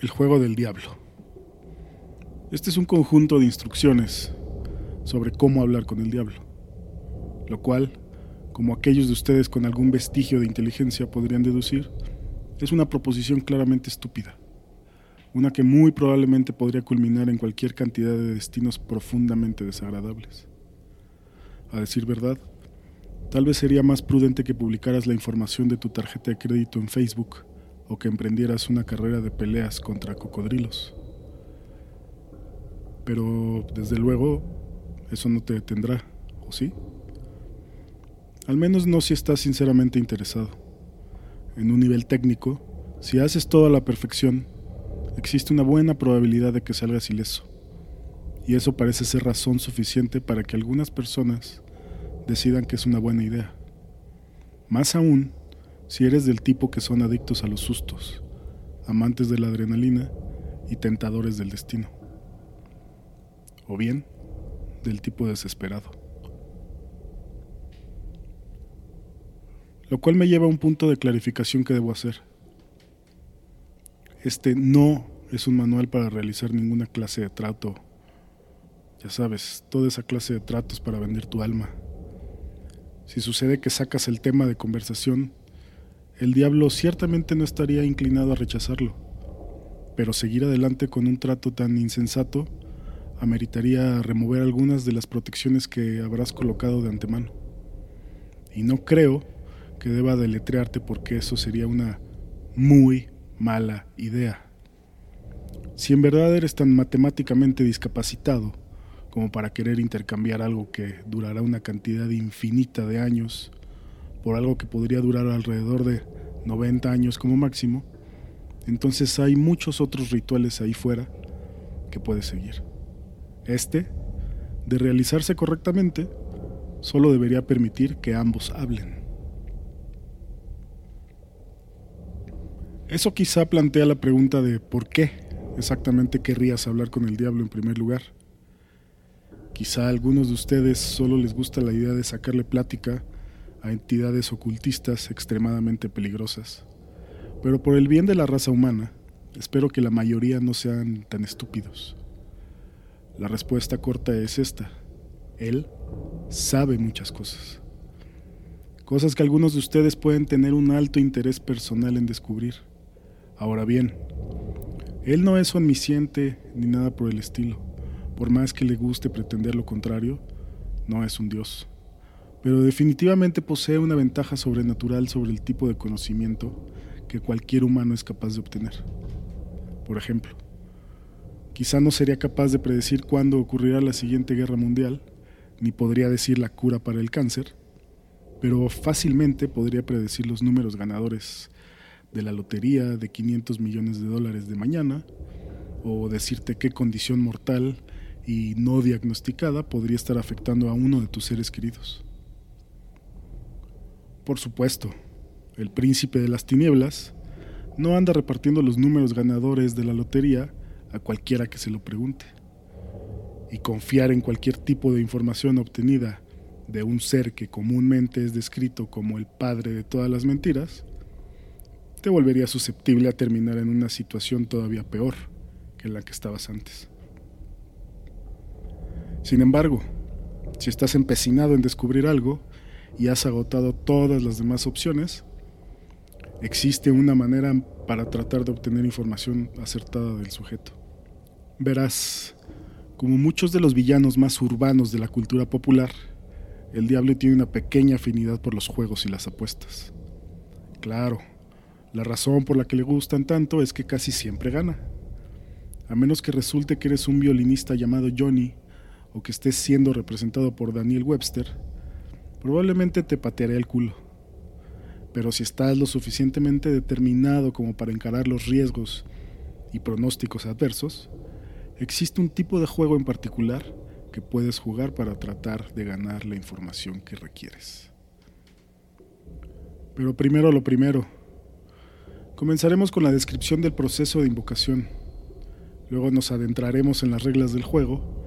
El juego del diablo. Este es un conjunto de instrucciones sobre cómo hablar con el diablo, lo cual, como aquellos de ustedes con algún vestigio de inteligencia podrían deducir, es una proposición claramente estúpida, una que muy probablemente podría culminar en cualquier cantidad de destinos profundamente desagradables. A decir verdad, tal vez sería más prudente que publicaras la información de tu tarjeta de crédito en Facebook o que emprendieras una carrera de peleas contra cocodrilos. Pero, desde luego, eso no te detendrá, ¿o sí? Al menos no si estás sinceramente interesado. En un nivel técnico, si haces todo a la perfección, existe una buena probabilidad de que salgas ileso. Y eso parece ser razón suficiente para que algunas personas decidan que es una buena idea. Más aún, si eres del tipo que son adictos a los sustos, amantes de la adrenalina y tentadores del destino. O bien, del tipo desesperado. Lo cual me lleva a un punto de clarificación que debo hacer. Este no es un manual para realizar ninguna clase de trato. Ya sabes, toda esa clase de tratos para vender tu alma. Si sucede que sacas el tema de conversación el diablo ciertamente no estaría inclinado a rechazarlo, pero seguir adelante con un trato tan insensato ameritaría remover algunas de las protecciones que habrás colocado de antemano. Y no creo que deba deletrearte porque eso sería una muy mala idea. Si en verdad eres tan matemáticamente discapacitado como para querer intercambiar algo que durará una cantidad infinita de años por algo que podría durar alrededor de 90 años como máximo, entonces hay muchos otros rituales ahí fuera que puedes seguir. Este, de realizarse correctamente, solo debería permitir que ambos hablen. Eso quizá plantea la pregunta de por qué exactamente querrías hablar con el diablo en primer lugar. Quizá a algunos de ustedes solo les gusta la idea de sacarle plática a entidades ocultistas extremadamente peligrosas. Pero por el bien de la raza humana, espero que la mayoría no sean tan estúpidos. La respuesta corta es esta. Él sabe muchas cosas. Cosas que algunos de ustedes pueden tener un alto interés personal en descubrir. Ahora bien, él no es omnisciente ni nada por el estilo. Por más que le guste pretender lo contrario, no es un dios pero definitivamente posee una ventaja sobrenatural sobre el tipo de conocimiento que cualquier humano es capaz de obtener. Por ejemplo, quizá no sería capaz de predecir cuándo ocurrirá la siguiente guerra mundial, ni podría decir la cura para el cáncer, pero fácilmente podría predecir los números ganadores de la lotería de 500 millones de dólares de mañana, o decirte qué condición mortal y no diagnosticada podría estar afectando a uno de tus seres queridos. Por supuesto, el príncipe de las tinieblas no anda repartiendo los números ganadores de la lotería a cualquiera que se lo pregunte. Y confiar en cualquier tipo de información obtenida de un ser que comúnmente es descrito como el padre de todas las mentiras, te volvería susceptible a terminar en una situación todavía peor que la que estabas antes. Sin embargo, si estás empecinado en descubrir algo, y has agotado todas las demás opciones, existe una manera para tratar de obtener información acertada del sujeto. Verás, como muchos de los villanos más urbanos de la cultura popular, el diablo tiene una pequeña afinidad por los juegos y las apuestas. Claro, la razón por la que le gustan tanto es que casi siempre gana. A menos que resulte que eres un violinista llamado Johnny o que estés siendo representado por Daniel Webster, probablemente te patearé el culo. Pero si estás lo suficientemente determinado como para encarar los riesgos y pronósticos adversos, existe un tipo de juego en particular que puedes jugar para tratar de ganar la información que requieres. Pero primero lo primero. Comenzaremos con la descripción del proceso de invocación. Luego nos adentraremos en las reglas del juego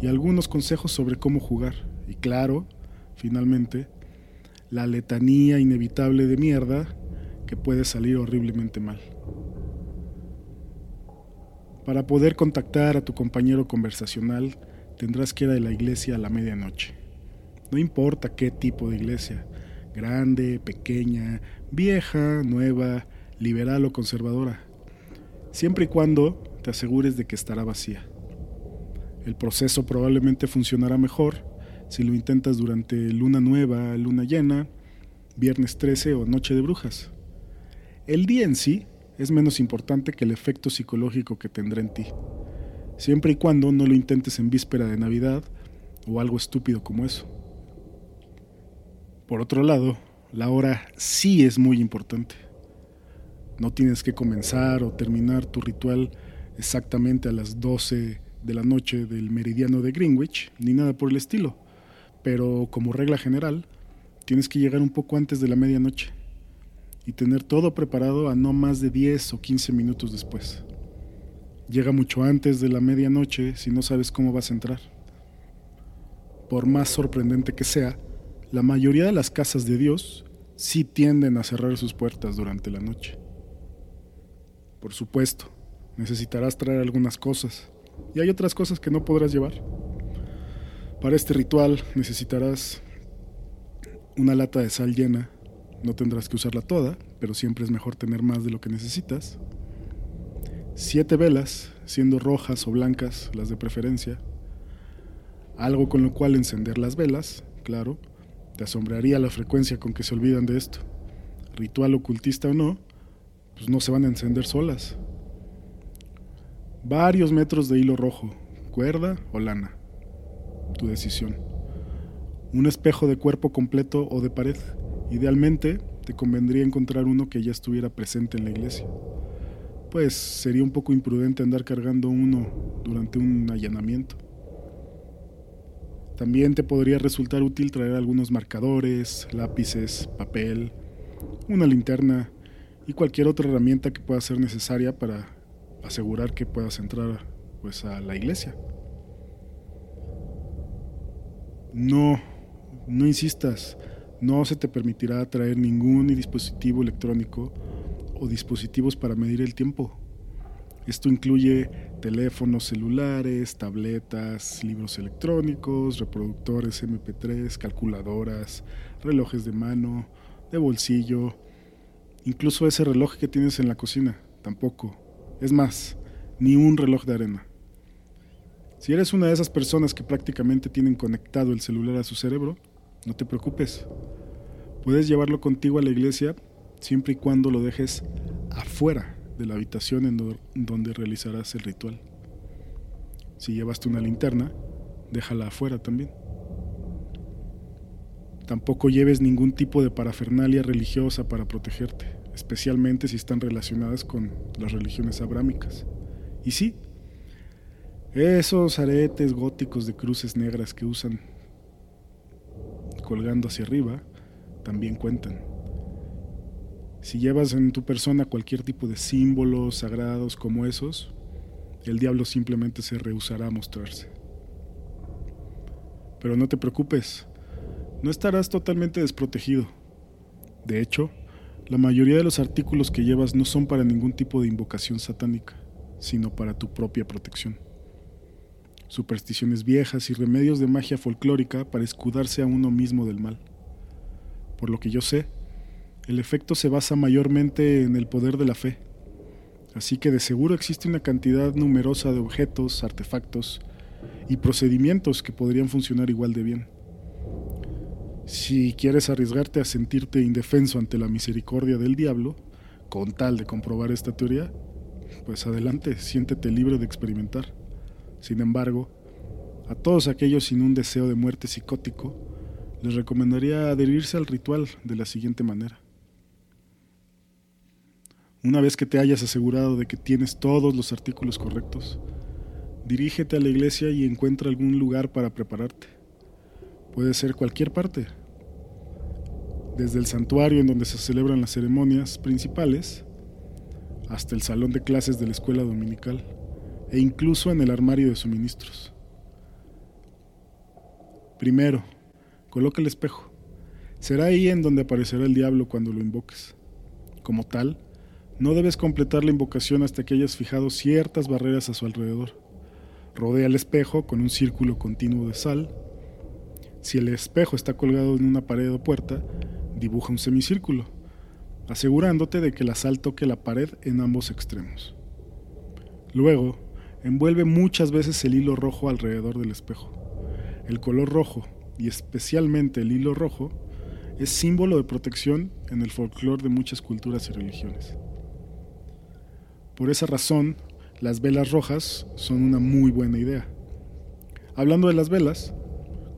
y algunos consejos sobre cómo jugar. Y claro, finalmente, la letanía inevitable de mierda que puede salir horriblemente mal. Para poder contactar a tu compañero conversacional, tendrás que ir a la iglesia a la medianoche. No importa qué tipo de iglesia, grande, pequeña, vieja, nueva, liberal o conservadora, siempre y cuando te asegures de que estará vacía. El proceso probablemente funcionará mejor si lo intentas durante luna nueva, luna llena, viernes 13 o noche de brujas. El día en sí es menos importante que el efecto psicológico que tendrá en ti, siempre y cuando no lo intentes en víspera de Navidad o algo estúpido como eso. Por otro lado, la hora sí es muy importante. No tienes que comenzar o terminar tu ritual exactamente a las 12 de la noche del meridiano de Greenwich, ni nada por el estilo. Pero como regla general, tienes que llegar un poco antes de la medianoche y tener todo preparado a no más de 10 o 15 minutos después. Llega mucho antes de la medianoche si no sabes cómo vas a entrar. Por más sorprendente que sea, la mayoría de las casas de Dios sí tienden a cerrar sus puertas durante la noche. Por supuesto, necesitarás traer algunas cosas, y hay otras cosas que no podrás llevar. Para este ritual necesitarás una lata de sal llena. No tendrás que usarla toda, pero siempre es mejor tener más de lo que necesitas. Siete velas, siendo rojas o blancas las de preferencia. Algo con lo cual encender las velas, claro. Te asombraría la frecuencia con que se olvidan de esto. Ritual ocultista o no, pues no se van a encender solas varios metros de hilo rojo, cuerda o lana. Tu decisión. Un espejo de cuerpo completo o de pared. Idealmente, te convendría encontrar uno que ya estuviera presente en la iglesia. Pues sería un poco imprudente andar cargando uno durante un allanamiento. También te podría resultar útil traer algunos marcadores, lápices, papel, una linterna y cualquier otra herramienta que pueda ser necesaria para asegurar que puedas entrar pues a la iglesia. No, no insistas, no se te permitirá traer ningún dispositivo electrónico o dispositivos para medir el tiempo. Esto incluye teléfonos celulares, tabletas, libros electrónicos, reproductores MP3, calculadoras, relojes de mano, de bolsillo, incluso ese reloj que tienes en la cocina, tampoco. Es más, ni un reloj de arena. Si eres una de esas personas que prácticamente tienen conectado el celular a su cerebro, no te preocupes. Puedes llevarlo contigo a la iglesia siempre y cuando lo dejes afuera de la habitación en donde realizarás el ritual. Si llevaste una linterna, déjala afuera también. Tampoco lleves ningún tipo de parafernalia religiosa para protegerte especialmente si están relacionadas con las religiones abrámicas. Y sí, esos aretes góticos de cruces negras que usan colgando hacia arriba también cuentan. Si llevas en tu persona cualquier tipo de símbolos sagrados como esos, el diablo simplemente se rehusará a mostrarse. Pero no te preocupes, no estarás totalmente desprotegido. De hecho, la mayoría de los artículos que llevas no son para ningún tipo de invocación satánica, sino para tu propia protección. Supersticiones viejas y remedios de magia folclórica para escudarse a uno mismo del mal. Por lo que yo sé, el efecto se basa mayormente en el poder de la fe, así que de seguro existe una cantidad numerosa de objetos, artefactos y procedimientos que podrían funcionar igual de bien. Si quieres arriesgarte a sentirte indefenso ante la misericordia del diablo, con tal de comprobar esta teoría, pues adelante, siéntete libre de experimentar. Sin embargo, a todos aquellos sin un deseo de muerte psicótico, les recomendaría adherirse al ritual de la siguiente manera. Una vez que te hayas asegurado de que tienes todos los artículos correctos, dirígete a la iglesia y encuentra algún lugar para prepararte. Puede ser cualquier parte, desde el santuario en donde se celebran las ceremonias principales hasta el salón de clases de la escuela dominical e incluso en el armario de suministros. Primero, coloca el espejo. Será ahí en donde aparecerá el diablo cuando lo invoques. Como tal, No debes completar la invocación hasta que hayas fijado ciertas barreras a su alrededor. Rodea el espejo con un círculo continuo de sal. Si el espejo está colgado en una pared o puerta, dibuja un semicírculo, asegurándote de que la sal toque la pared en ambos extremos. Luego, envuelve muchas veces el hilo rojo alrededor del espejo. El color rojo, y especialmente el hilo rojo, es símbolo de protección en el folclore de muchas culturas y religiones. Por esa razón, las velas rojas son una muy buena idea. Hablando de las velas,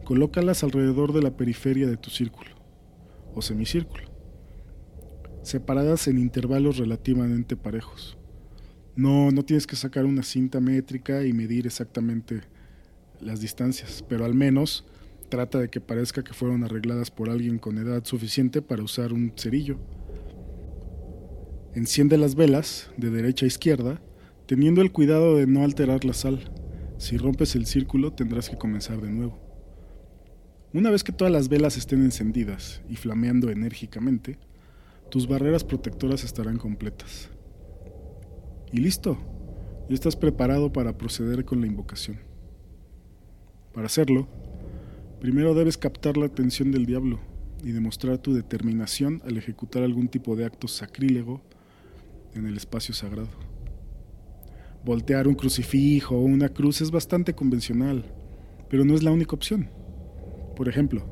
colócalas alrededor de la periferia de tu círculo o semicírculo, separadas en intervalos relativamente parejos. No, no tienes que sacar una cinta métrica y medir exactamente las distancias, pero al menos trata de que parezca que fueron arregladas por alguien con edad suficiente para usar un cerillo. Enciende las velas de derecha a izquierda, teniendo el cuidado de no alterar la sal. Si rompes el círculo tendrás que comenzar de nuevo. Una vez que todas las velas estén encendidas y flameando enérgicamente, tus barreras protectoras estarán completas. Y listo, ya estás preparado para proceder con la invocación. Para hacerlo, primero debes captar la atención del diablo y demostrar tu determinación al ejecutar algún tipo de acto sacrílego en el espacio sagrado. Voltear un crucifijo o una cruz es bastante convencional, pero no es la única opción. Por ejemplo,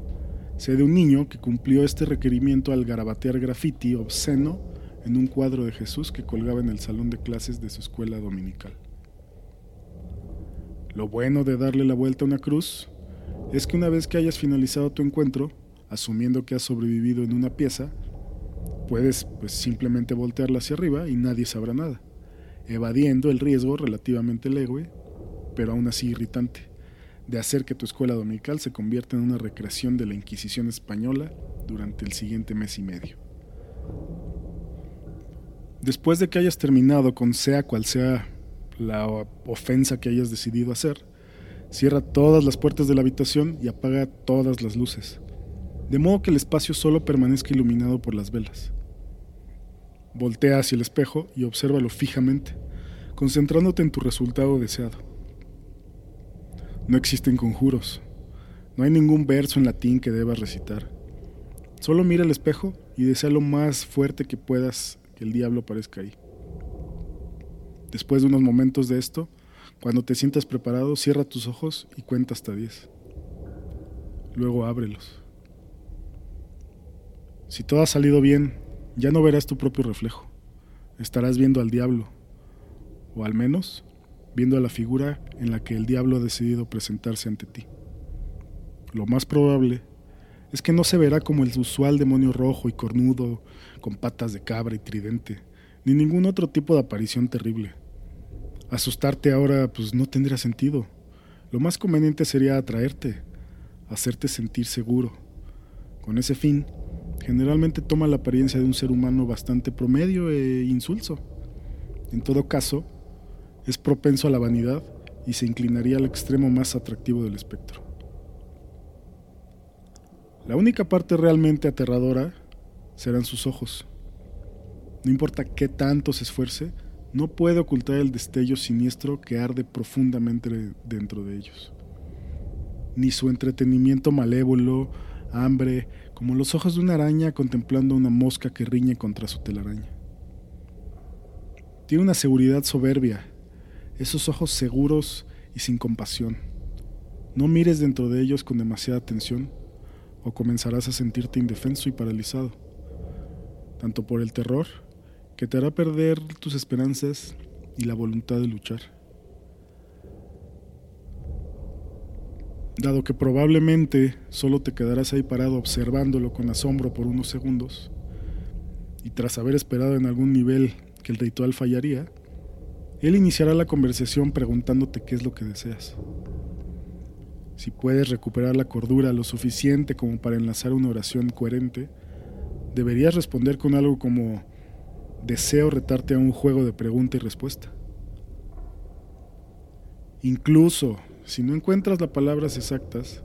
sé de un niño que cumplió este requerimiento al garabatear graffiti obsceno en un cuadro de Jesús que colgaba en el salón de clases de su escuela dominical. Lo bueno de darle la vuelta a una cruz es que una vez que hayas finalizado tu encuentro, asumiendo que has sobrevivido en una pieza, Puedes pues, simplemente voltearla hacia arriba y nadie sabrá nada, evadiendo el riesgo relativamente leve, pero aún así irritante, de hacer que tu escuela dominical se convierta en una recreación de la Inquisición española durante el siguiente mes y medio. Después de que hayas terminado con sea cual sea la ofensa que hayas decidido hacer, cierra todas las puertas de la habitación y apaga todas las luces, de modo que el espacio solo permanezca iluminado por las velas. Voltea hacia el espejo y obsérvalo fijamente, concentrándote en tu resultado deseado. No existen conjuros. No hay ningún verso en latín que debas recitar. Solo mira el espejo y desea lo más fuerte que puedas que el diablo aparezca ahí. Después de unos momentos de esto, cuando te sientas preparado, cierra tus ojos y cuenta hasta 10. Luego ábrelos. Si todo ha salido bien ya no verás tu propio reflejo. Estarás viendo al diablo, o al menos viendo a la figura en la que el diablo ha decidido presentarse ante ti. Lo más probable es que no se verá como el usual demonio rojo y cornudo, con patas de cabra y tridente, ni ningún otro tipo de aparición terrible. Asustarte ahora pues no tendría sentido. Lo más conveniente sería atraerte, hacerte sentir seguro. Con ese fin, generalmente toma la apariencia de un ser humano bastante promedio e insulso. En todo caso, es propenso a la vanidad y se inclinaría al extremo más atractivo del espectro. La única parte realmente aterradora serán sus ojos. No importa qué tanto se esfuerce, no puede ocultar el destello siniestro que arde profundamente dentro de ellos. Ni su entretenimiento malévolo, hambre, como los ojos de una araña contemplando una mosca que riñe contra su telaraña. Tiene una seguridad soberbia, esos ojos seguros y sin compasión. No mires dentro de ellos con demasiada atención o comenzarás a sentirte indefenso y paralizado, tanto por el terror, que te hará perder tus esperanzas y la voluntad de luchar. dado que probablemente solo te quedarás ahí parado observándolo con asombro por unos segundos, y tras haber esperado en algún nivel que el ritual fallaría, él iniciará la conversación preguntándote qué es lo que deseas. Si puedes recuperar la cordura lo suficiente como para enlazar una oración coherente, deberías responder con algo como deseo retarte a un juego de pregunta y respuesta. Incluso si no encuentras las palabras exactas,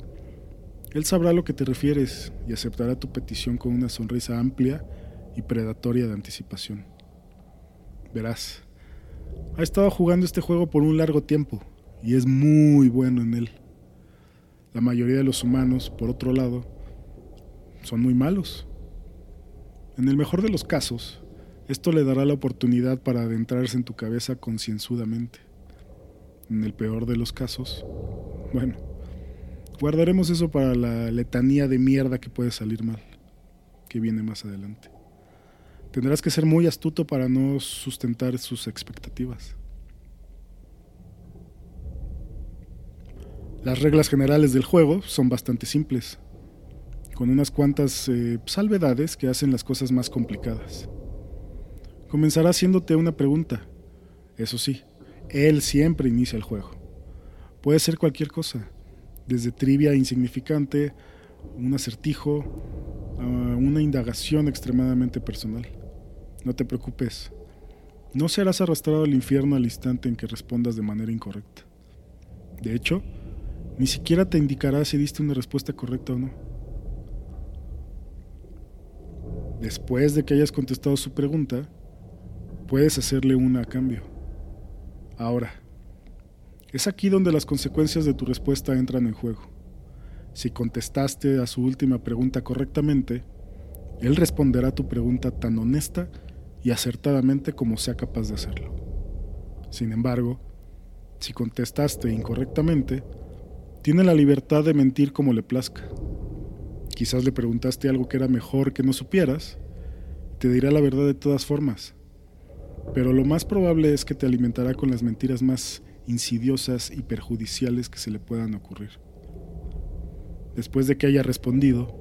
Él sabrá a lo que te refieres y aceptará tu petición con una sonrisa amplia y predatoria de anticipación. Verás, ha estado jugando este juego por un largo tiempo y es muy bueno en él. La mayoría de los humanos, por otro lado, son muy malos. En el mejor de los casos, esto le dará la oportunidad para adentrarse en tu cabeza concienzudamente. En el peor de los casos, bueno, guardaremos eso para la letanía de mierda que puede salir mal, que viene más adelante. Tendrás que ser muy astuto para no sustentar sus expectativas. Las reglas generales del juego son bastante simples, con unas cuantas eh, salvedades que hacen las cosas más complicadas. Comenzará haciéndote una pregunta. Eso sí, él siempre inicia el juego. Puede ser cualquier cosa, desde trivia insignificante, un acertijo, a una indagación extremadamente personal. No te preocupes, no serás arrastrado al infierno al instante en que respondas de manera incorrecta. De hecho, ni siquiera te indicará si diste una respuesta correcta o no. Después de que hayas contestado su pregunta, puedes hacerle una a cambio. Ahora, es aquí donde las consecuencias de tu respuesta entran en juego. Si contestaste a su última pregunta correctamente, él responderá tu pregunta tan honesta y acertadamente como sea capaz de hacerlo. Sin embargo, si contestaste incorrectamente, tiene la libertad de mentir como le plazca. Quizás le preguntaste algo que era mejor que no supieras, te dirá la verdad de todas formas, pero lo más probable es que te alimentará con las mentiras más insidiosas y perjudiciales que se le puedan ocurrir. Después de que haya respondido,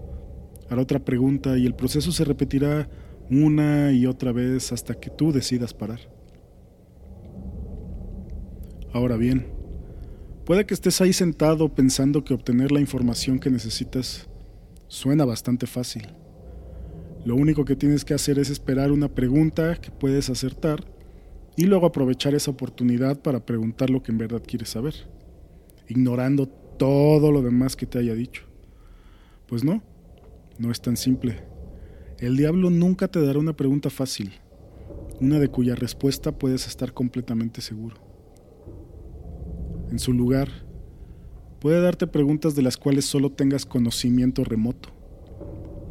hará otra pregunta y el proceso se repetirá una y otra vez hasta que tú decidas parar. Ahora bien, puede que estés ahí sentado pensando que obtener la información que necesitas suena bastante fácil. Lo único que tienes que hacer es esperar una pregunta que puedes acertar y luego aprovechar esa oportunidad para preguntar lo que en verdad quieres saber, ignorando todo lo demás que te haya dicho. Pues no, no es tan simple. El diablo nunca te dará una pregunta fácil, una de cuya respuesta puedes estar completamente seguro. En su lugar, puede darte preguntas de las cuales solo tengas conocimiento remoto,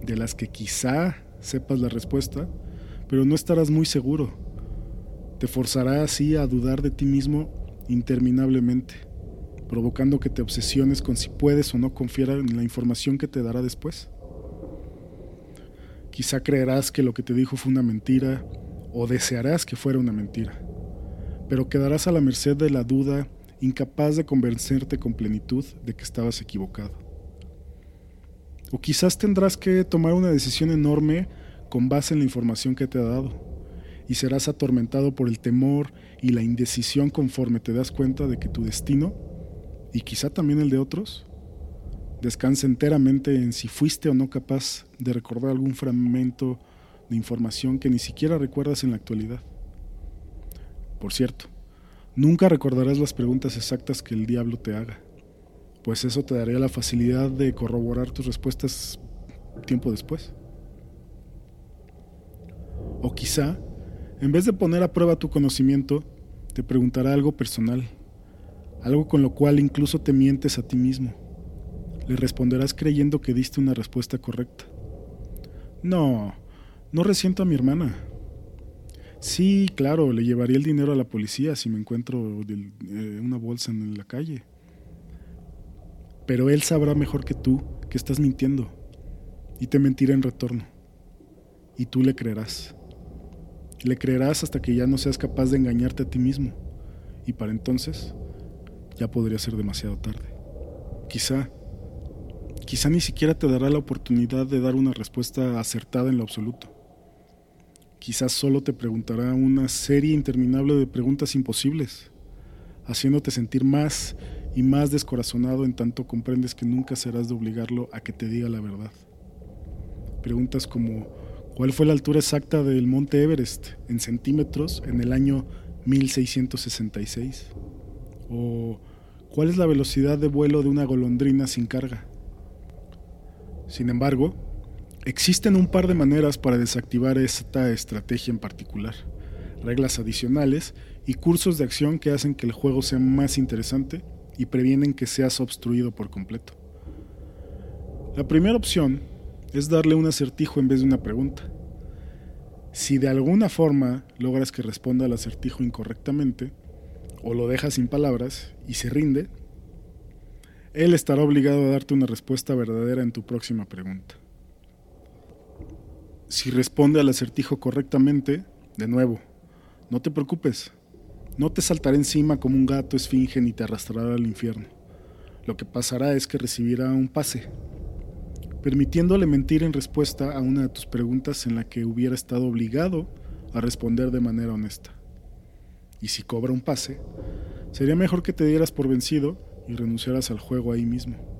de las que quizá sepas la respuesta, pero no estarás muy seguro. Te forzará así a dudar de ti mismo interminablemente, provocando que te obsesiones con si puedes o no confiar en la información que te dará después. Quizá creerás que lo que te dijo fue una mentira o desearás que fuera una mentira, pero quedarás a la merced de la duda, incapaz de convencerte con plenitud de que estabas equivocado. O quizás tendrás que tomar una decisión enorme con base en la información que te ha dado, y serás atormentado por el temor y la indecisión conforme te das cuenta de que tu destino, y quizá también el de otros, Descansa enteramente en si fuiste o no capaz de recordar algún fragmento de información que ni siquiera recuerdas en la actualidad. Por cierto, nunca recordarás las preguntas exactas que el diablo te haga, pues eso te daría la facilidad de corroborar tus respuestas tiempo después. O quizá, en vez de poner a prueba tu conocimiento, te preguntará algo personal, algo con lo cual incluso te mientes a ti mismo le responderás creyendo que diste una respuesta correcta. No, no resiento a mi hermana. Sí, claro, le llevaría el dinero a la policía si me encuentro eh, una bolsa en la calle. Pero él sabrá mejor que tú que estás mintiendo y te mentirá en retorno. Y tú le creerás. Le creerás hasta que ya no seas capaz de engañarte a ti mismo. Y para entonces ya podría ser demasiado tarde. Quizá quizá ni siquiera te dará la oportunidad de dar una respuesta acertada en lo absoluto. Quizás solo te preguntará una serie interminable de preguntas imposibles, haciéndote sentir más y más descorazonado en tanto comprendes que nunca serás de obligarlo a que te diga la verdad. Preguntas como ¿cuál fue la altura exacta del monte Everest en centímetros en el año 1666? ¿O cuál es la velocidad de vuelo de una golondrina sin carga? Sin embargo, existen un par de maneras para desactivar esta estrategia en particular, reglas adicionales y cursos de acción que hacen que el juego sea más interesante y previenen que seas obstruido por completo. La primera opción es darle un acertijo en vez de una pregunta. Si de alguna forma logras que responda al acertijo incorrectamente, o lo dejas sin palabras y se rinde, él estará obligado a darte una respuesta verdadera en tu próxima pregunta. Si responde al acertijo correctamente, de nuevo, no te preocupes, no te saltará encima como un gato esfinge ni te arrastrará al infierno. Lo que pasará es que recibirá un pase, permitiéndole mentir en respuesta a una de tus preguntas en la que hubiera estado obligado a responder de manera honesta. Y si cobra un pase, sería mejor que te dieras por vencido y renunciaras al juego ahí mismo.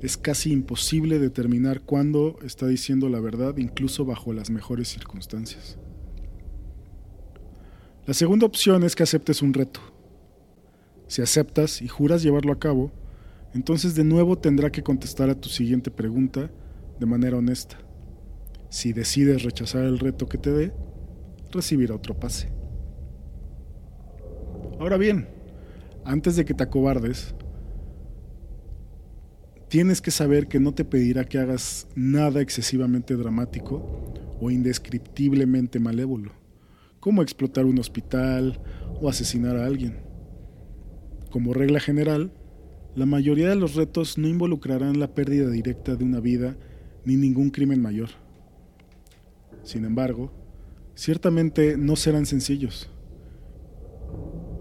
Es casi imposible determinar cuándo está diciendo la verdad incluso bajo las mejores circunstancias. La segunda opción es que aceptes un reto. Si aceptas y juras llevarlo a cabo, entonces de nuevo tendrá que contestar a tu siguiente pregunta de manera honesta. Si decides rechazar el reto que te dé, recibirá otro pase. Ahora bien, antes de que te acobardes, tienes que saber que no te pedirá que hagas nada excesivamente dramático o indescriptiblemente malévolo, como explotar un hospital o asesinar a alguien. Como regla general, la mayoría de los retos no involucrarán la pérdida directa de una vida ni ningún crimen mayor. Sin embargo, ciertamente no serán sencillos.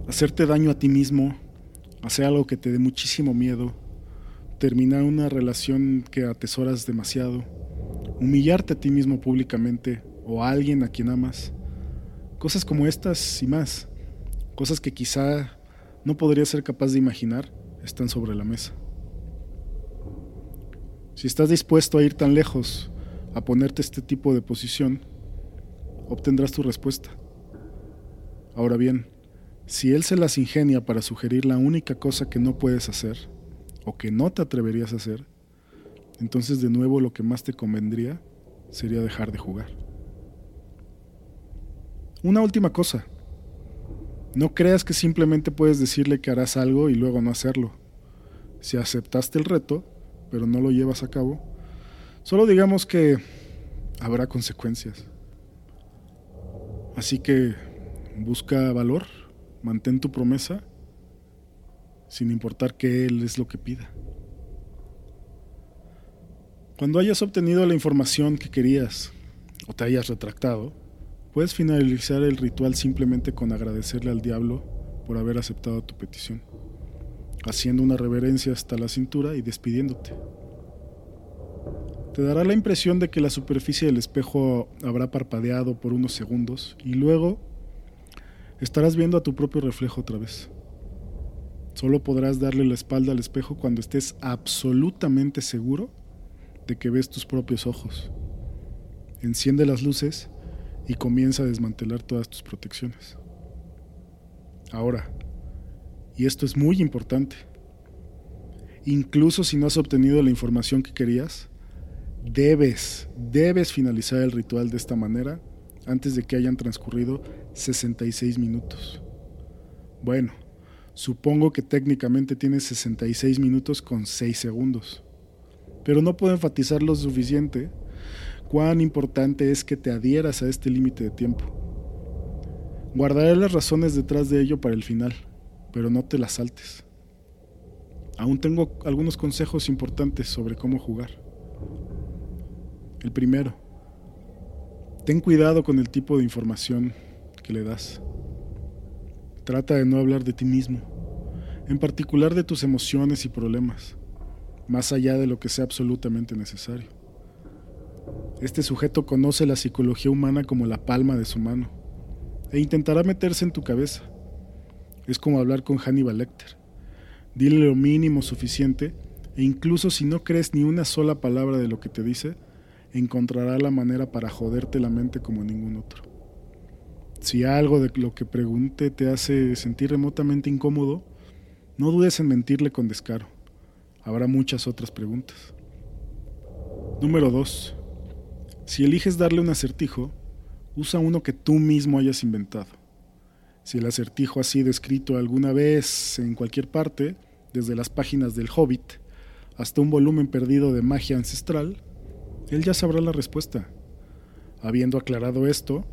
Hacerte daño a ti mismo, hacer algo que te dé muchísimo miedo, terminar una relación que atesoras demasiado, humillarte a ti mismo públicamente o a alguien a quien amas. Cosas como estas y más, cosas que quizá no podrías ser capaz de imaginar, están sobre la mesa. Si estás dispuesto a ir tan lejos, a ponerte este tipo de posición, obtendrás tu respuesta. Ahora bien, si él se las ingenia para sugerir la única cosa que no puedes hacer, o que no te atreverías a hacer, entonces de nuevo lo que más te convendría sería dejar de jugar. Una última cosa. No creas que simplemente puedes decirle que harás algo y luego no hacerlo. Si aceptaste el reto, pero no lo llevas a cabo, solo digamos que habrá consecuencias. Así que busca valor, mantén tu promesa, sin importar qué Él es lo que pida. Cuando hayas obtenido la información que querías o te hayas retractado, Puedes finalizar el ritual simplemente con agradecerle al diablo por haber aceptado tu petición, haciendo una reverencia hasta la cintura y despidiéndote. Te dará la impresión de que la superficie del espejo habrá parpadeado por unos segundos y luego estarás viendo a tu propio reflejo otra vez. Solo podrás darle la espalda al espejo cuando estés absolutamente seguro de que ves tus propios ojos. Enciende las luces y comienza a desmantelar todas tus protecciones. Ahora, y esto es muy importante, incluso si no has obtenido la información que querías, debes, debes finalizar el ritual de esta manera antes de que hayan transcurrido 66 minutos. Bueno, supongo que técnicamente tienes 66 minutos con 6 segundos, pero no puedo enfatizar lo suficiente cuán importante es que te adhieras a este límite de tiempo. Guardaré las razones detrás de ello para el final, pero no te las saltes. Aún tengo algunos consejos importantes sobre cómo jugar. El primero, ten cuidado con el tipo de información que le das. Trata de no hablar de ti mismo, en particular de tus emociones y problemas, más allá de lo que sea absolutamente necesario. Este sujeto conoce la psicología humana como la palma de su mano e intentará meterse en tu cabeza. Es como hablar con Hannibal Lecter. Dile lo mínimo suficiente e incluso si no crees ni una sola palabra de lo que te dice, encontrará la manera para joderte la mente como ningún otro. Si algo de lo que pregunte te hace sentir remotamente incómodo, no dudes en mentirle con descaro. Habrá muchas otras preguntas. Número 2. Si eliges darle un acertijo, Usa uno que tú mismo hayas inventado. Si el acertijo ha sido escrito alguna vez en cualquier parte, desde las páginas del Hobbit hasta un volumen perdido de magia ancestral, él ya sabrá la respuesta. Habiendo aclarado esto,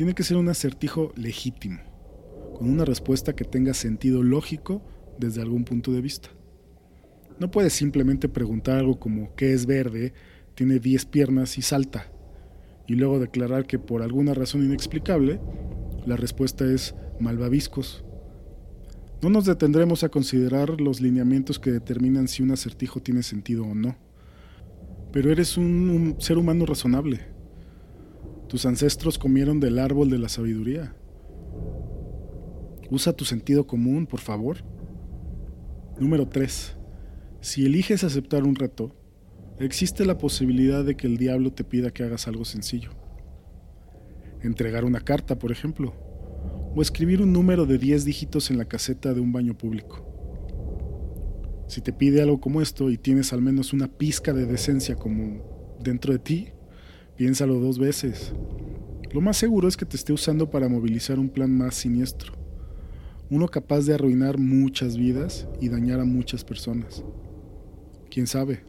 tiene que ser un acertijo legítimo, con una respuesta que tenga sentido lógico desde algún punto de vista. No puedes simplemente preguntar algo como ¿qué es verde? Tiene 10 piernas y salta, y luego declarar que por alguna razón inexplicable, la respuesta es malvaviscos. No nos detendremos a considerar los lineamientos que determinan si un acertijo tiene sentido o no. Pero eres un, ser humano razonable. Tus ancestros comieron del árbol de la sabiduría. Usa tu sentido común, por favor. Número 3. Si eliges aceptar un reto, existe la posibilidad de que el diablo te pida que hagas algo sencillo. Entregar una carta, por ejemplo o escribir un número de 10 dígitos en la caseta de un baño público. Si te pide algo como esto y tienes al menos una pizca de decencia como dentro de ti, piénsalo dos veces. Lo más seguro es que te esté usando para movilizar un plan más siniestro, uno capaz de arruinar muchas vidas y dañar a muchas personas. ¿Quién sabe?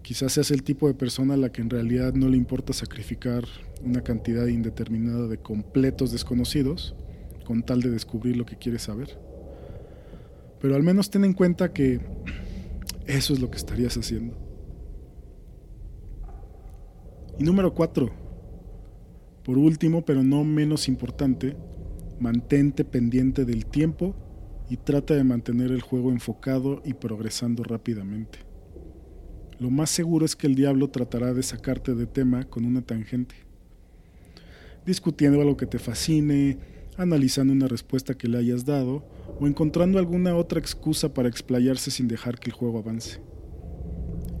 Quizás seas el tipo de persona a la que en realidad no le importa sacrificar una cantidad indeterminada de completos desconocidos con tal de descubrir lo que quieres saber. Pero al menos ten en cuenta que eso es lo que estarías haciendo. Y número cuatro, por último, pero no menos importante, mantente pendiente del tiempo y trata de mantener el juego enfocado y progresando rápidamente. Lo más seguro es que el diablo tratará de sacarte de tema con una tangente discutiendo algo que te fascine, analizando una respuesta que le hayas dado o encontrando alguna otra excusa para explayarse sin dejar que el juego avance.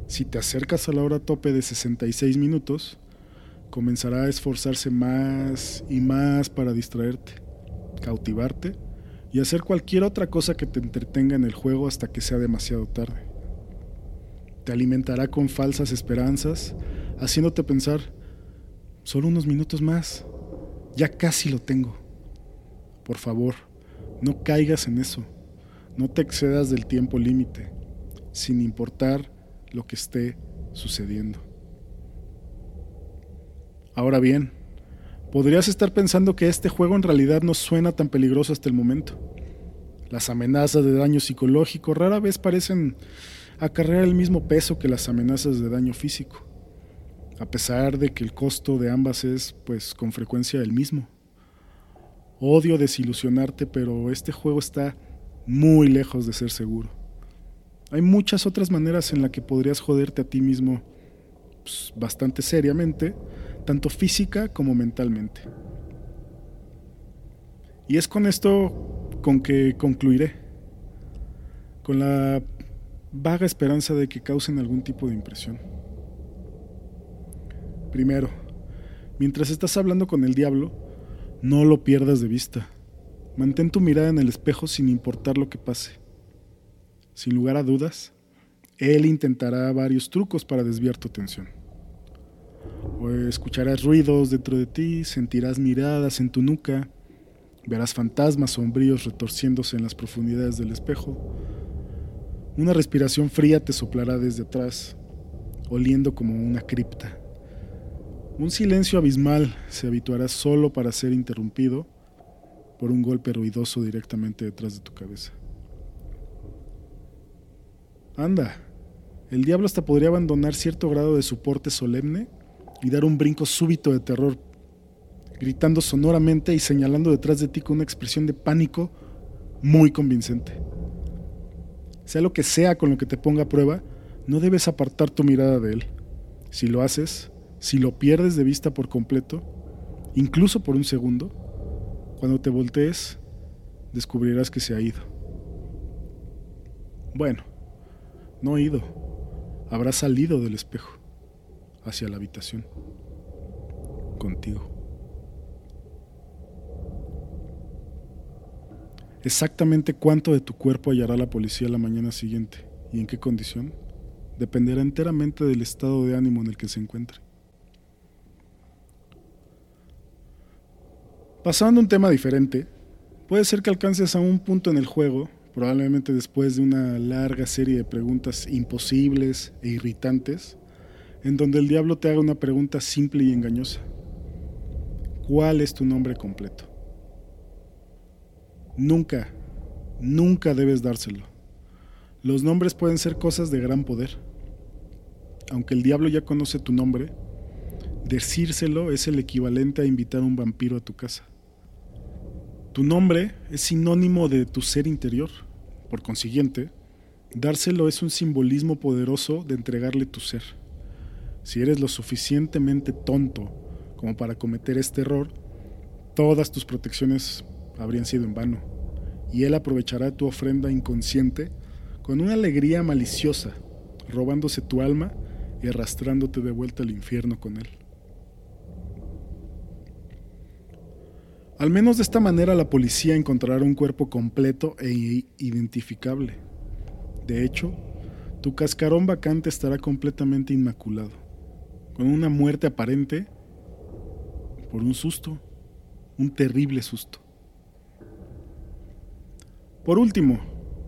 Si te acercas a la hora tope de 66 minutos, comenzará a esforzarse más y más para distraerte, cautivarte y hacer cualquier otra cosa que te entretenga en el juego hasta que sea demasiado tarde. Te alimentará con falsas esperanzas, haciéndote pensar, solo unos minutos más, ya casi lo tengo. Por favor, no caigas en eso. No te excedas del tiempo límite, sin importar lo que esté sucediendo. Ahora bien, podrías estar pensando que este juego en realidad no suena tan peligroso hasta el momento. Las amenazas de daño psicológico rara vez parecen acarrear el mismo peso que las amenazas de daño físico a pesar de que el costo de ambas es pues con frecuencia el mismo. Odio desilusionarte, pero este juego está muy lejos de ser seguro. Hay muchas otras maneras en las que podrías joderte a ti mismo pues, bastante seriamente, tanto física como mentalmente. Y es con esto con que concluiré, con la vaga esperanza de que causen algún tipo de impresión. Primero, mientras estás hablando con el diablo, no lo pierdas de vista. Mantén tu mirada en el espejo sin importar lo que pase. Sin lugar a dudas, él intentará varios trucos para desviar tu atención. O escucharás ruidos dentro de ti, sentirás miradas en tu nuca, verás fantasmas sombríos retorciéndose en las profundidades del espejo. Una respiración fría te soplará desde atrás, oliendo como una cripta. Un silencio abismal se habituará solo para ser interrumpido por un golpe ruidoso directamente detrás de tu cabeza. Anda, el diablo hasta podría abandonar cierto grado de soporte solemne y dar un brinco súbito de terror, gritando sonoramente y señalando detrás de ti con una expresión de pánico muy convincente. Sea lo que sea con lo que te ponga a prueba, no debes apartar tu mirada de él. Si lo haces, si lo pierdes de vista por completo, incluso por un segundo, cuando te voltees, descubrirás que se ha ido. Bueno, no ido, habrá salido del espejo, hacia la habitación, contigo. Exactamente cuánto de tu cuerpo hallará la policía la mañana siguiente y en qué condición dependerá enteramente del estado de ánimo en el que se encuentre. Pasando a un tema diferente, puede ser que alcances a un punto en el juego, probablemente después de una larga serie de preguntas imposibles e irritantes, en donde el diablo te haga una pregunta simple y engañosa. ¿Cuál es tu nombre completo? Nunca, nunca debes dárselo. Los nombres pueden ser cosas de gran poder. Aunque el diablo ya conoce tu nombre, decírselo es el equivalente a invitar a un vampiro a tu casa. Tu nombre es sinónimo de tu ser interior. Por consiguiente, dárselo es un simbolismo poderoso de entregarle tu ser. Si eres lo suficientemente tonto como para cometer este error, todas tus protecciones habrían sido en vano, y él aprovechará tu ofrenda inconsciente con una alegría maliciosa, robándose tu alma y arrastrándote de vuelta al infierno con él. Al menos de esta manera la policía encontrará un cuerpo completo e identificable. De hecho, tu cascarón vacante estará completamente inmaculado, con una muerte aparente por un susto, un terrible susto. Por último,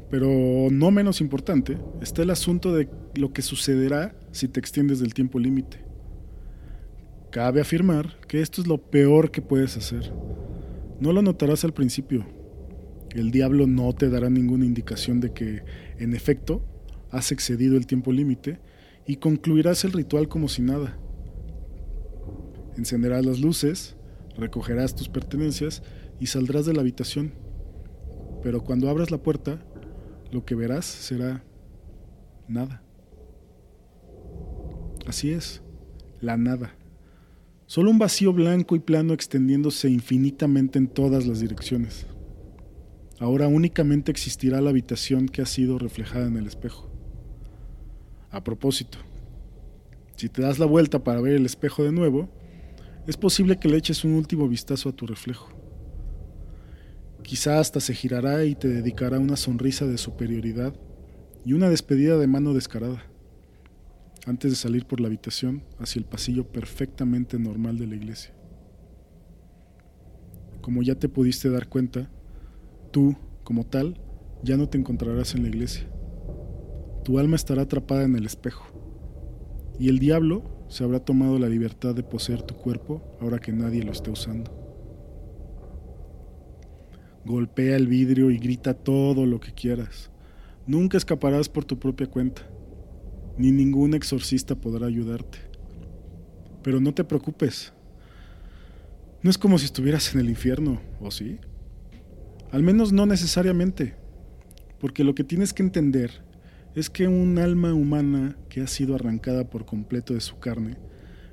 pero no menos importante, está el asunto de lo que sucederá si te extiendes del tiempo límite. Cabe afirmar que esto es lo peor que puedes hacer no lo notarás al principio. El diablo no te dará ninguna indicación de que, en efecto, has excedido el tiempo límite y concluirás el ritual como si nada. Encenderás las luces, recogerás tus pertenencias y saldrás de la habitación. Pero cuando abras la puerta, lo que verás será nada. Así es, la nada. Solo un vacío blanco y plano extendiéndose infinitamente en todas las direcciones. Ahora únicamente existirá la habitación que ha sido reflejada en el espejo. A propósito, si te das la vuelta para ver el espejo de nuevo, es posible que le eches un último vistazo a tu reflejo. Quizá hasta se girará y te dedicará una sonrisa de superioridad y una despedida de mano descarada antes de salir por la habitación hacia el pasillo perfectamente normal de la iglesia. Como ya te pudiste dar cuenta, tú, como tal, ya no te encontrarás en la iglesia. Tu alma estará atrapada en el espejo. Y el diablo se habrá tomado la libertad de poseer tu cuerpo ahora que nadie lo esté usando. Golpea el vidrio y grita todo lo que quieras. Nunca escaparás por tu propia cuenta ni ningún exorcista podrá ayudarte. Pero no te preocupes. No es como si estuvieras en el infierno, ¿o sí? Al menos no necesariamente, porque lo que tienes que entender es que un alma humana que ha sido arrancada por completo de su carne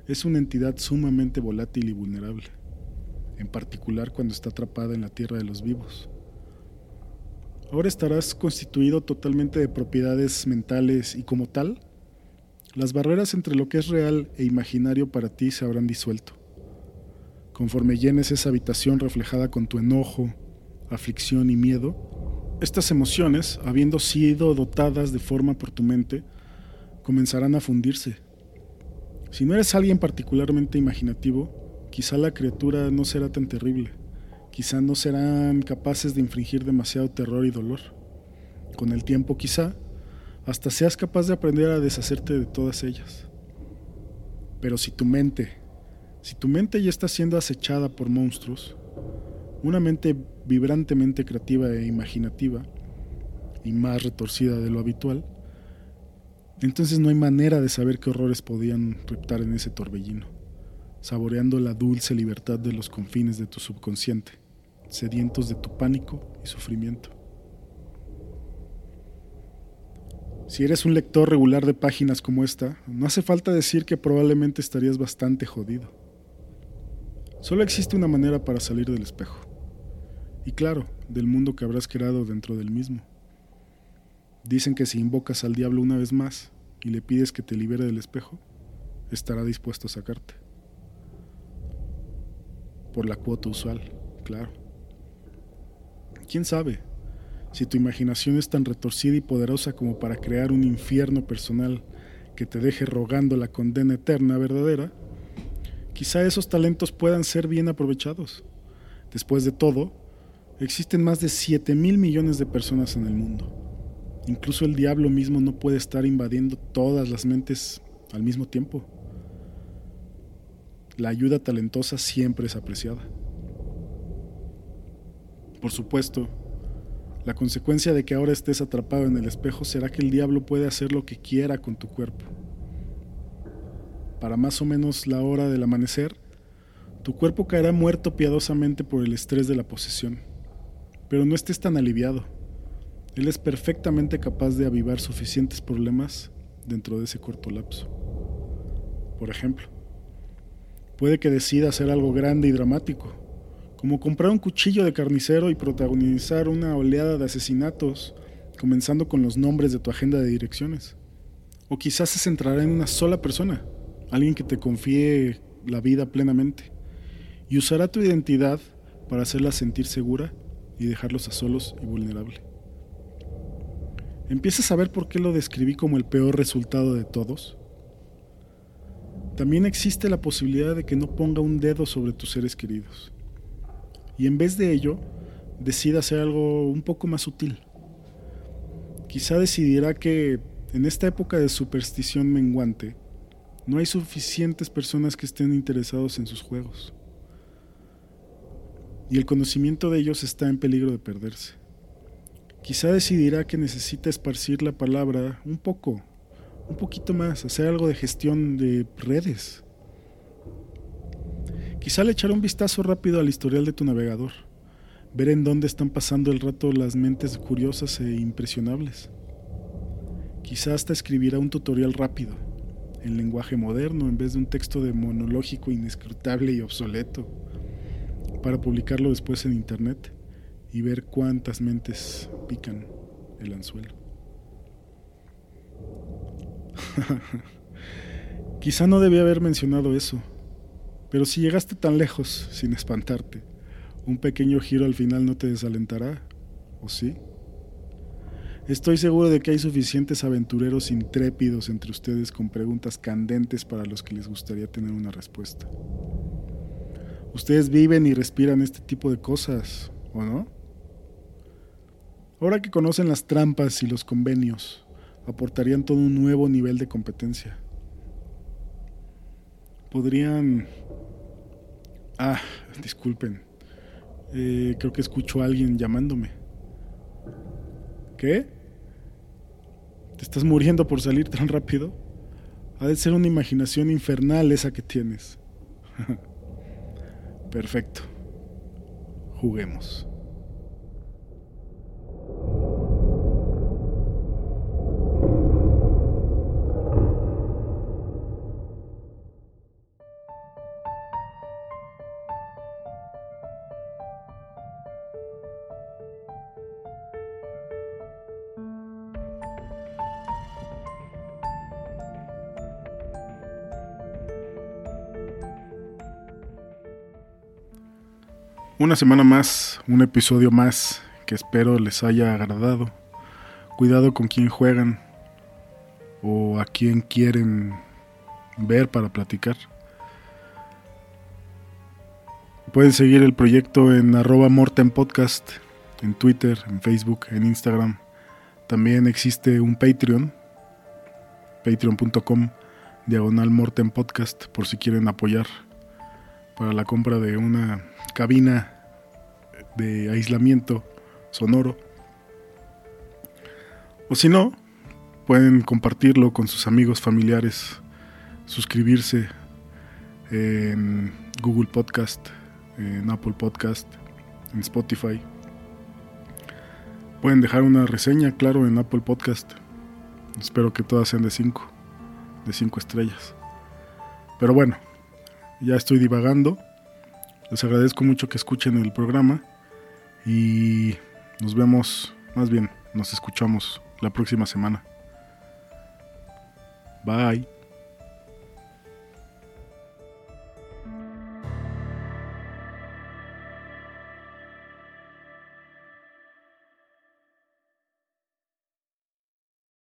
es una entidad sumamente volátil y vulnerable, en particular cuando está atrapada en la tierra de los vivos. Ahora estarás constituido totalmente de propiedades mentales y como tal, las barreras entre lo que es real e imaginario para ti se habrán disuelto. Conforme llenes esa habitación reflejada con tu enojo, aflicción y miedo, estas emociones, habiendo sido dotadas de forma por tu mente, comenzarán a fundirse. Si no eres alguien particularmente imaginativo, quizá la criatura no será tan terrible, quizá no serán capaces de infringir demasiado terror y dolor. Con el tiempo quizá hasta seas capaz de aprender a deshacerte de todas ellas. Pero si tu mente, si tu mente ya está siendo acechada por monstruos, una mente vibrantemente creativa e imaginativa, y más retorcida de lo habitual, entonces no hay manera de saber qué horrores podían reptar en ese torbellino, saboreando la dulce libertad de los confines de tu subconsciente, sedientos de tu pánico y sufrimiento. Si eres un lector regular de páginas como esta, no hace falta decir que probablemente estarías bastante jodido. Solo existe una manera para salir del espejo. Y claro, del mundo que habrás creado dentro del mismo. Dicen que si invocas al diablo una vez más y le pides que te libere del espejo, estará dispuesto a sacarte. Por la cuota usual, claro. ¿Quién sabe? Si tu imaginación es tan retorcida y poderosa como para crear un infierno personal que te deje rogando la condena eterna verdadera, quizá esos talentos puedan ser bien aprovechados. Después de todo, existen más de 7 mil millones de personas en el mundo. Incluso el diablo mismo no puede estar invadiendo todas las mentes al mismo tiempo. La ayuda talentosa siempre es apreciada. Por supuesto, la consecuencia de que ahora estés atrapado en el espejo será que el diablo puede hacer lo que quiera con tu cuerpo. Para más o menos la hora del amanecer, tu cuerpo caerá muerto piadosamente por el estrés de la posesión. Pero no estés tan aliviado. Él es perfectamente capaz de avivar suficientes problemas dentro de ese corto lapso. Por ejemplo, puede que decida hacer algo grande y dramático, como comprar un cuchillo de carnicero y protagonizar una oleada de asesinatos, comenzando con los nombres de tu agenda de direcciones. O quizás se centrará en una sola persona, alguien que te confíe la vida plenamente, y usará tu identidad para hacerla sentir segura y dejarlos a solos y vulnerable. ¿Empiezas a ver por qué lo describí como el peor resultado de todos? También existe la posibilidad de que no ponga un dedo sobre tus seres queridos. Y en vez de ello, decida hacer algo un poco más sutil. Quizá decidirá que en esta época de superstición menguante, no hay suficientes personas que estén interesados en sus juegos. Y el conocimiento de ellos está en peligro de perderse. Quizá decidirá que necesita esparcir la palabra un poco, un poquito más, hacer algo de gestión de redes. Quizá le echará un vistazo rápido al historial de tu navegador, ver en dónde están pasando el rato las mentes curiosas e impresionables. Quizá hasta escribirá un tutorial rápido, en lenguaje moderno en vez de un texto de monológico inescrutable y obsoleto, para publicarlo después en internet y ver cuántas mentes pican el anzuelo. Quizá no debía haber mencionado eso, pero si llegaste tan lejos sin espantarte, un pequeño giro al final no te desalentará, ¿o sí? Estoy seguro de que hay suficientes aventureros intrépidos entre ustedes con preguntas candentes para los que les gustaría tener una respuesta. Ustedes viven y respiran este tipo de cosas, ¿o no? Ahora que conocen las trampas y los convenios, aportarían todo un nuevo nivel de competencia. Podrían... Ah, disculpen. Eh, creo que escucho a alguien llamándome. ¿Qué? ¿Te estás muriendo por salir tan rápido? Ha de ser una imaginación infernal esa que tienes. Perfecto. Juguemos. Una semana más, un episodio más que espero les haya agradado. Cuidado con quién juegan o a quién quieren ver para platicar. Pueden seguir el proyecto en arroba Morten Podcast, en Twitter, en Facebook, en Instagram. También existe un Patreon, patreon.com, diagonal Morten Podcast, por si quieren apoyar para la compra de una cabina de aislamiento sonoro. O si no, pueden compartirlo con sus amigos, familiares, suscribirse en Google Podcast, en Apple Podcast, en Spotify. Pueden dejar una reseña, claro, en Apple Podcast. Espero que todas sean de 5, de 5 estrellas. Pero bueno, ya estoy divagando. Les agradezco mucho que escuchen el programa y nos vemos, más bien, nos escuchamos la próxima semana. Bye.